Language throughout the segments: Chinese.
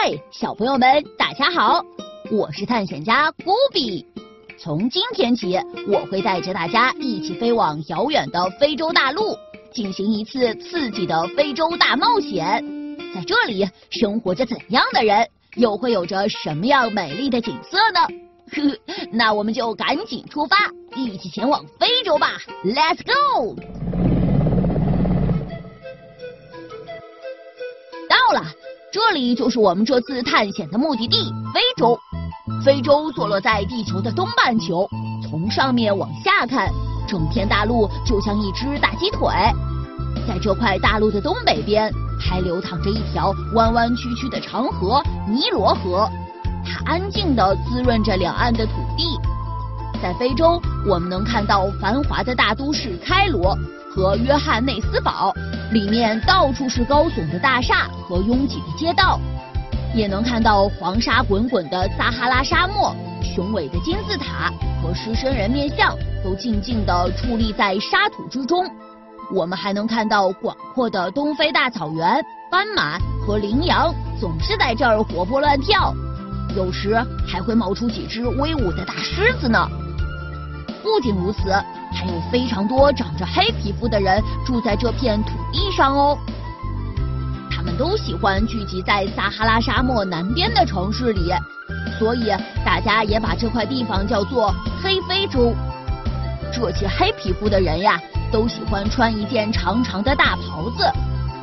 嗨小朋友们，大家好，我是探险家古比。从今天起，我会带着大家一起飞往遥远的非洲大陆，进行一次刺激的非洲大冒险。在这里，生活着怎样的人，又会有着什么样美丽的景色呢？呵，那我们就赶紧出发，一起前往非洲吧！Let's go！这里就是我们这次探险的目的地——非洲。非洲坐落在地球的东半球，从上面往下看，整片大陆就像一只大鸡腿。在这块大陆的东北边，还流淌着一条弯弯曲曲的长河——尼罗河，它安静地滋润着两岸的土地。在非洲，我们能看到繁华的大都市开罗。和约翰内斯堡里面到处是高耸的大厦和拥挤的街道，也能看到黄沙滚滚的撒哈拉沙漠、雄伟的金字塔和狮身人面像都静静地矗立在沙土之中。我们还能看到广阔的东非大草原，斑马和羚羊总是在这儿活泼乱跳，有时还会冒出几只威武的大狮子呢。不仅如此。还有非常多长着黑皮肤的人住在这片土地上哦，他们都喜欢聚集在撒哈拉沙漠南边的城市里，所以大家也把这块地方叫做黑非洲。这些黑皮肤的人呀，都喜欢穿一件长长的大袍子，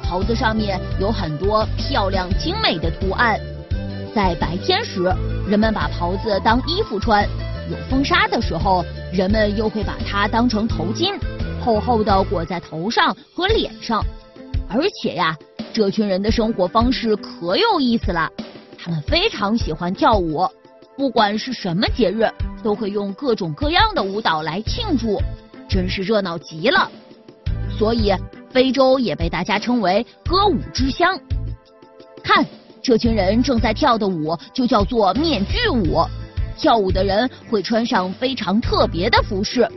袍子上面有很多漂亮精美的图案。在白天时，人们把袍子当衣服穿。有风沙的时候，人们又会把它当成头巾，厚厚的裹在头上和脸上。而且呀，这群人的生活方式可有意思了，他们非常喜欢跳舞，不管是什么节日，都会用各种各样的舞蹈来庆祝，真是热闹极了。所以，非洲也被大家称为歌舞之乡。看，这群人正在跳的舞就叫做面具舞。跳舞的人会穿上非常特别的服饰，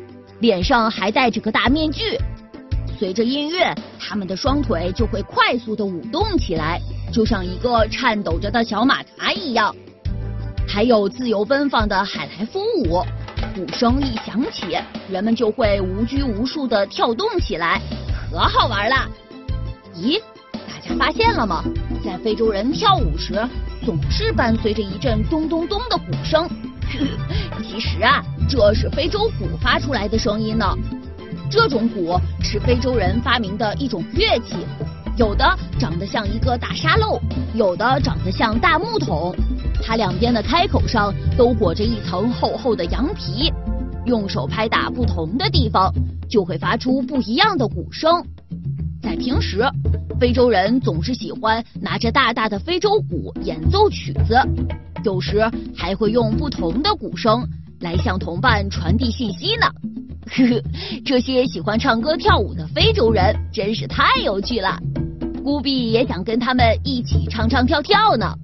脸上还戴着个大面具。随着音乐，他们的双腿就会快速的舞动起来，就像一个颤抖着的小马达一样。还有自由奔放的海来夫舞，鼓声一响起，人们就会无拘无束的跳动起来，可好玩了。咦，大家发现了吗？在非洲人跳舞时，总是伴随着一阵咚咚咚的鼓声。其实啊，这是非洲鼓发出来的声音呢。这种鼓是非洲人发明的一种乐器，有的长得像一个大沙漏，有的长得像大木桶。它两边的开口上都裹着一层厚厚的羊皮，用手拍打不同的地方，就会发出不一样的鼓声。在平时，非洲人总是喜欢拿着大大的非洲鼓演奏曲子。有时还会用不同的鼓声来向同伴传递信息呢。呵呵，这些喜欢唱歌跳舞的非洲人真是太有趣了。孤比也想跟他们一起唱唱跳跳呢。